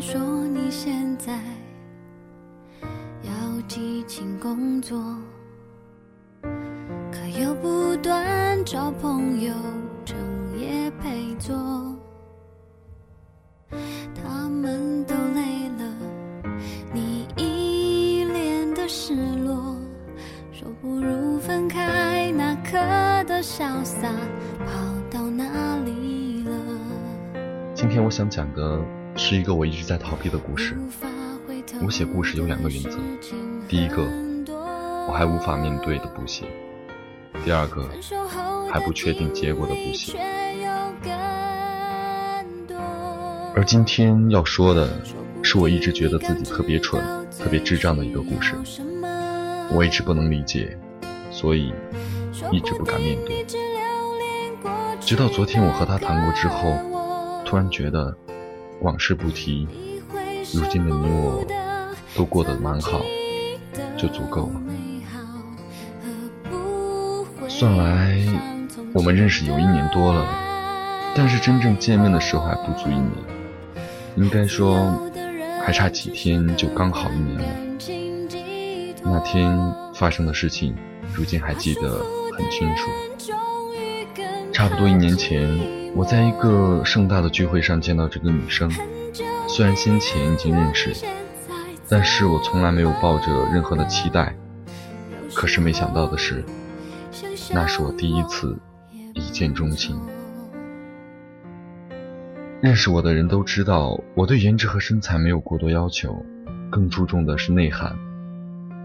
说你现在要激情工作，可又不断找朋友整夜陪坐。他们都累了，你一脸的失落，说不如分开，那刻的潇洒跑到哪里了？今天我想讲的。是一个我一直在逃避的故事。我写故事有两个原则：第一个，我还无法面对的不写；第二个，还不确定结果的不写。而今天要说的，是我一直觉得自己特别蠢、特别智障的一个故事。我一直不能理解，所以一直不敢面对。直到昨天我和他谈过之后，突然觉得。往事不提，如今的你我都过得蛮好，就足够了。算来，我们认识有一年多了，但是真正见面的时候还不足一年，应该说还差几天就刚好一年了。那天发生的事情，如今还记得很清楚。差不多一年前。我在一个盛大的聚会上见到这个女生，虽然先前已经认识，但是我从来没有抱着任何的期待。可是没想到的是，那是我第一次一见钟情。认识我的人都知道，我对颜值和身材没有过多要求，更注重的是内涵。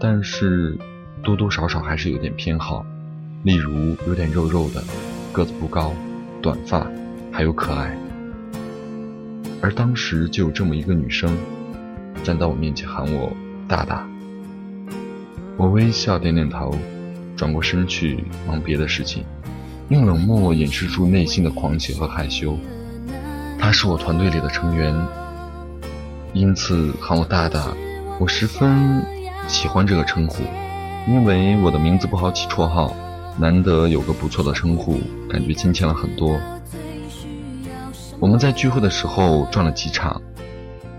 但是多多少少还是有点偏好，例如有点肉肉的，个子不高。短发，还有可爱，而当时就有这么一个女生，站在我面前喊我大大。我微笑点点头，转过身去忙别的事情，用冷漠掩饰住内心的狂喜和害羞。她是我团队里的成员，因此喊我大大。我十分喜欢这个称呼，因为我的名字不好起绰号。难得有个不错的称呼，感觉亲切了很多。我们在聚会的时候转了几场，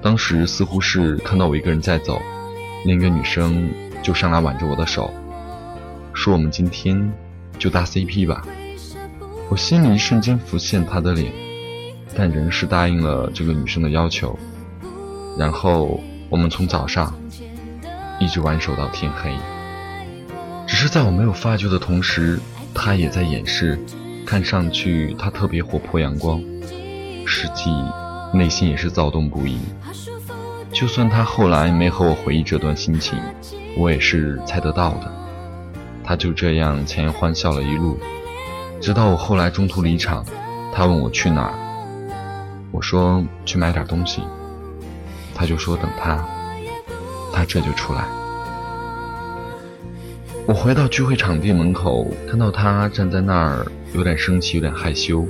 当时似乎是看到我一个人在走，另一个女生就上来挽着我的手，说我们今天就搭 CP 吧。我心里一瞬间浮现她的脸，但仍是答应了这个女生的要求。然后我们从早上一直挽手到天黑。只是在我没有发觉的同时，他也在掩饰，看上去他特别活泼阳光，实际内心也是躁动不已。就算他后来没和我回忆这段心情，我也是猜得到的。他就这样强颜欢笑了一路，直到我后来中途离场，他问我去哪儿，我说去买点东西，他就说等他，他这就出来。我回到聚会场地门口，看到他站在那儿，有点生气，有点害羞。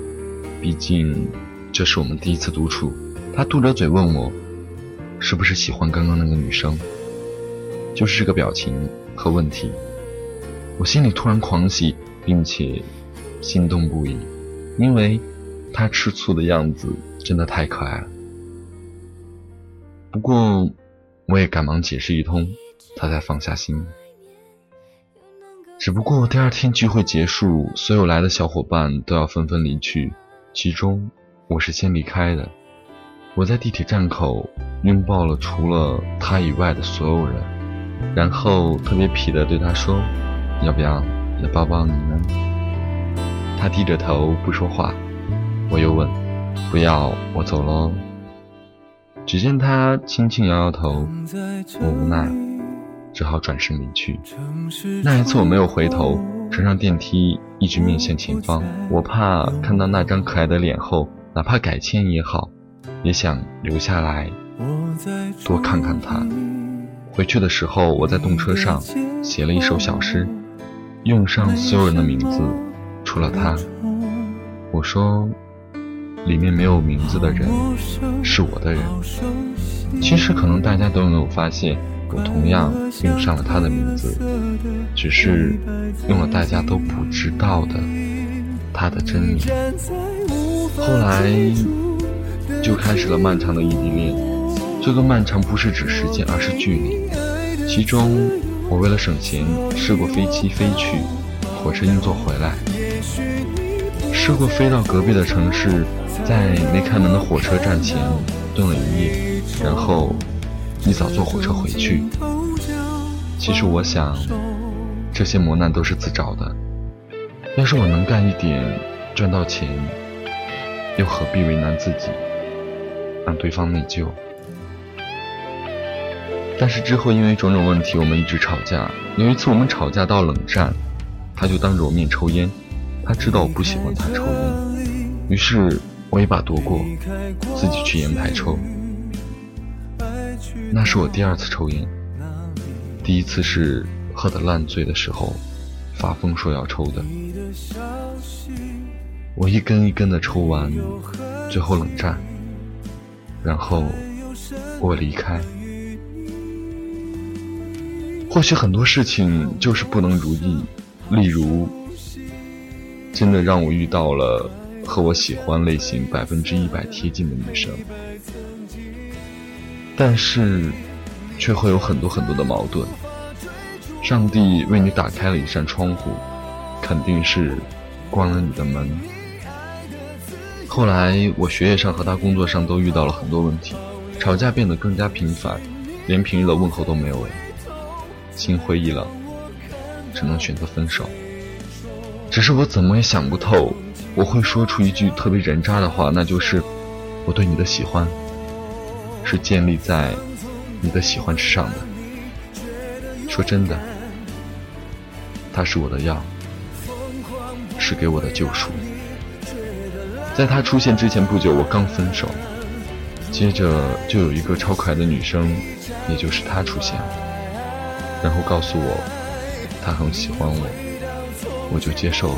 毕竟这是我们第一次独处。他嘟着嘴问我，是不是喜欢刚刚那个女生？就是这个表情和问题，我心里突然狂喜，并且心动不已，因为他吃醋的样子真的太可爱了。不过我也赶忙解释一通，他才放下心。只不过第二天聚会结束，所有来的小伙伴都要纷纷离去，其中我是先离开的。我在地铁站口拥抱了除了他以外的所有人，然后特别痞的对他说：“要不要也抱抱你呢？”他低着头不说话。我又问：“不要，我走喽。”只见他轻轻摇摇头，我无奈，只好转身离去。那一次我没有回头，乘上电梯，一直面向前方。我怕看到那张可爱的脸后，哪怕改签也好，也想留下来多看看他。回去的时候，我在动车上写了一首小诗，用上所有人的名字，除了他。我说。里面没有名字的人是我的人。其实可能大家都没有发现，我同样用上了他的名字，只是用了大家都不知道的他的真名。后来就开始了漫长的异地恋。这个漫长不是指时间，而是距离。其中，我为了省钱，试过飞机飞去，火车硬座回来，试过飞到隔壁的城市。在没开门的火车站前蹲了一夜，然后一早坐火车回去。其实我想，这些磨难都是自找的。要是我能干一点，赚到钱，又何必为难自己，让对方内疚？但是之后因为种种问题，我们一直吵架。有一次我们吵架到冷战，他就当着我面抽烟。他知道我不喜欢他抽烟，于是。我一把夺过，自己去烟台抽。那是我第二次抽烟，第一次是喝得烂醉的时候，发疯说要抽的。我一根一根的抽完，最后冷战，然后我离开。或许很多事情就是不能如意，例如，真的让我遇到了。和我喜欢类型百分之一百贴近的女生，但是却会有很多很多的矛盾。上帝为你打开了一扇窗户，肯定是关了你的门。后来我学业上和他工作上都遇到了很多问题，吵架变得更加频繁，连平日的问候都没有了。心灰意冷，只能选择分手。只是我怎么也想不透。我会说出一句特别人渣的话，那就是我对你的喜欢是建立在你的喜欢之上的。说真的，他是我的药，是给我的救赎。在他出现之前不久，我刚分手，接着就有一个超可爱的女生，也就是他出现了，然后告诉我他很喜欢我，我就接受了。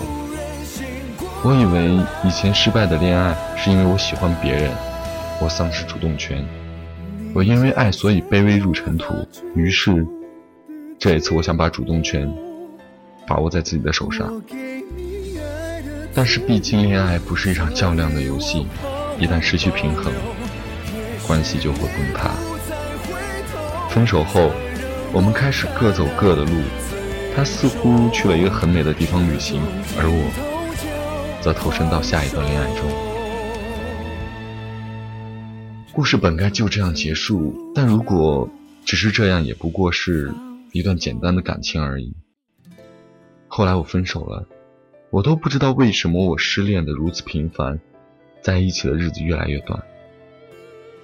我以为以前失败的恋爱是因为我喜欢别人，我丧失主动权，我因为爱所以卑微入尘土。于是，这一次我想把主动权把握在自己的手上。但是毕竟恋爱不是一场较量的游戏，一旦失去平衡，关系就会崩塌。分手后，我们开始各走各的路，他似乎去了一个很美的地方旅行，而我。则投身到下一段恋爱中。故事本该就这样结束，但如果只是这样，也不过是一段简单的感情而已。后来我分手了，我都不知道为什么我失恋的如此频繁，在一起的日子越来越短。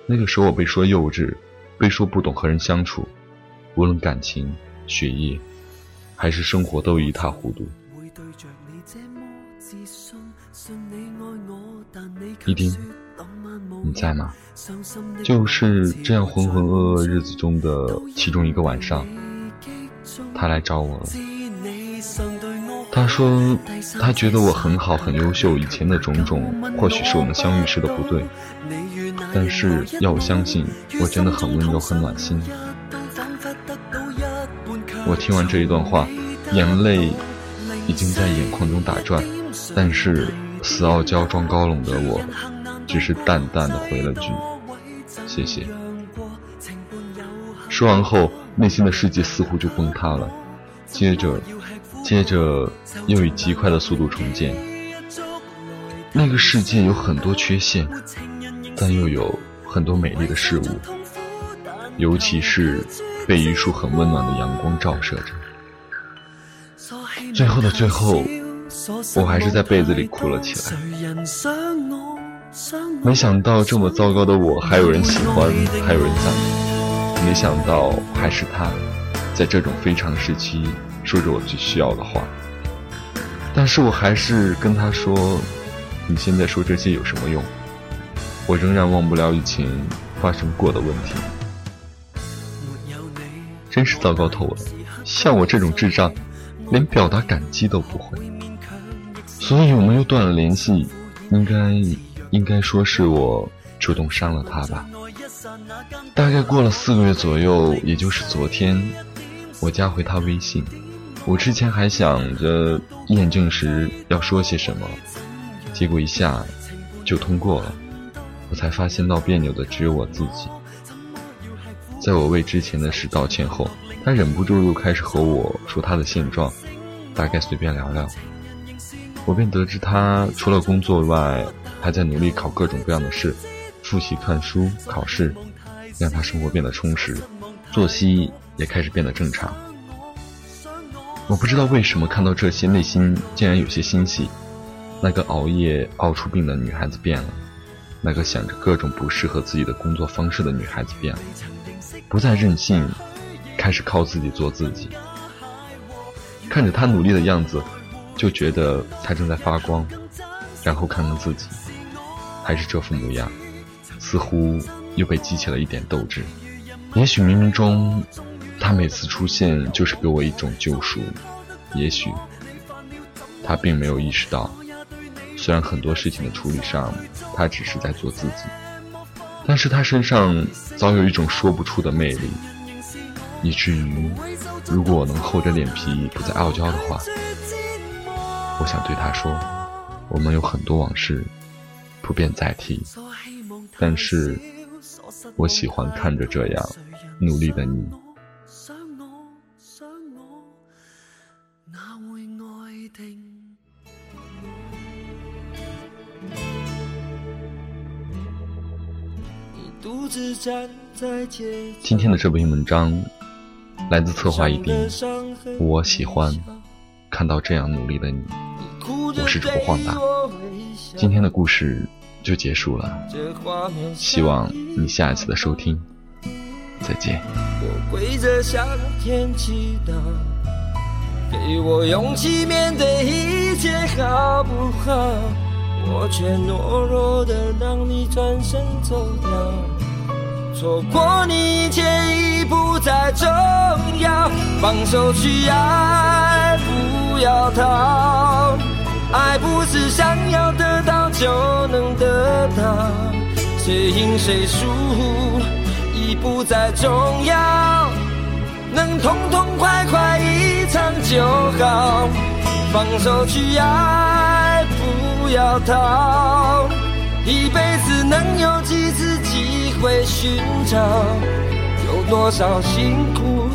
那个时候我被说幼稚，被说不懂和人相处，无论感情、学业，还是生活，都一塌糊涂。一丁，你在吗？就是这样浑浑噩噩日子中的其中一个晚上，他来找我了。他说他觉得我很好，很优秀，以前的种种或许是我们相遇时的不对，但是要我相信，我真的很温柔，很暖心。我听完这一段话，眼泪已经在眼眶中打转，但是。死傲娇装高冷的我，只是淡淡的回了句：“谢谢。”说完后，内心的世界似乎就崩塌了，接着，接着又以极快的速度重建。那个世界有很多缺陷，但又有很多美丽的事物，尤其是被一束很温暖的阳光照射着。最后的最后。我还是在被子里哭了起来。没想到这么糟糕的我还有人喜欢，还有人赞美。没想到还是他，在这种非常时期说着我最需要的话。但是我还是跟他说：“你现在说这些有什么用？”我仍然忘不了以前发生过的问题。真是糟糕透了！像我这种智障，连表达感激都不会。所以我们又断了联系。应该，应该说是我主动伤了他吧。大概过了四个月左右，也就是昨天，我加回他微信。我之前还想着验证时要说些什么，结果一下就通过了。我才发现闹别扭的只有我自己。在我为之前的事道歉后，他忍不住又开始和我说他的现状，大概随便聊聊。我便得知他除了工作外，还在努力考各种各样的试，复习、看书、考试，让他生活变得充实，作息也开始变得正常。我不知道为什么看到这些，内心竟然有些欣喜。那个熬夜熬出病的女孩子变了，那个想着各种不适合自己的工作方式的女孩子变了。不再任性，开始靠自己做自己。看着他努力的样子，就觉得他正在发光。然后看看自己，还是这副模样，似乎又被激起了一点斗志。也许冥冥中，他每次出现就是给我一种救赎。也许他并没有意识到，虽然很多事情的处理上，他只是在做自己。但是他身上早有一种说不出的魅力，以至于，如果我能厚着脸皮不再傲娇的话，我想对他说：我们有很多往事不便再提，但是我喜欢看着这样努力的你。今天的这篇文章来自策划一丁，我喜欢看到这样努力的你。我是主播晃大，今天的故事就结束了，希望你下一次的收听，再见。我跪着向天祈祷，给我勇气面对一切，好不好？我却懦弱的让你转身走掉。错过你一切已不再重要，放手去爱，不要逃。爱不是想要得到就能得到，谁赢谁输已不再重要，能痛痛快快一场就好。放手去爱，不要逃。一辈子能有几次机会寻找？有多少辛苦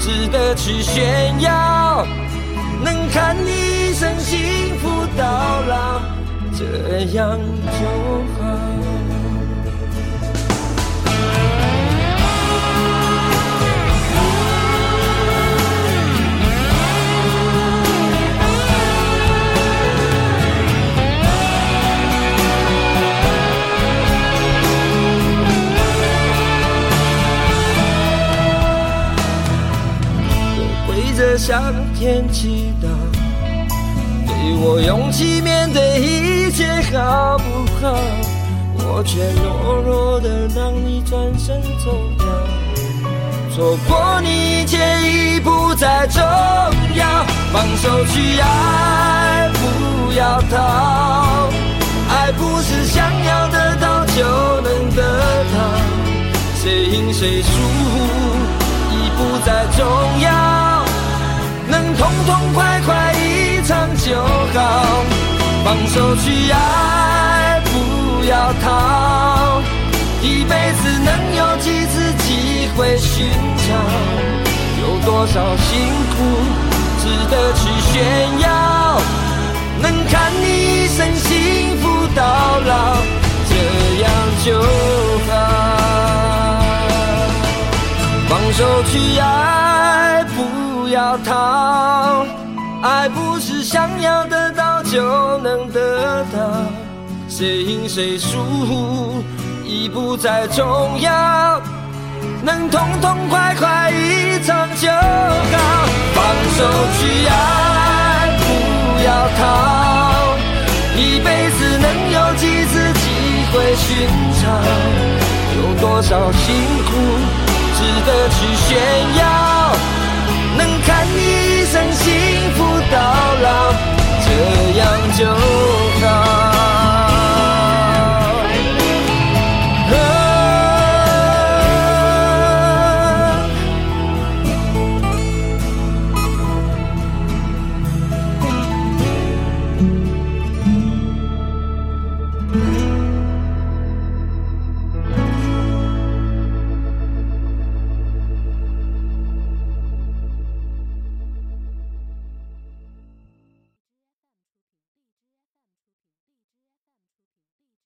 值得去炫耀？能看你一生幸福到老，这样就好。向天祈祷，给我勇气面对一切，好不好？我却懦弱的让你转身走掉，错过你一切已不再重要。放手去爱，不要逃。爱不是想要得到就能得到，谁赢谁输已不再重要。痛痛快快一场就好，放手去爱，不要逃。一辈子能有几次机会寻找？有多少辛苦值得去炫耀？能看你一生幸福到老，这样就好。放手去爱，要逃，爱不是想要得到就能得到。谁赢谁输已不再重要，能痛痛快快一场就好。放手去爱，不要逃，一辈子能有几次机会寻找？有多少辛苦值得去炫耀？show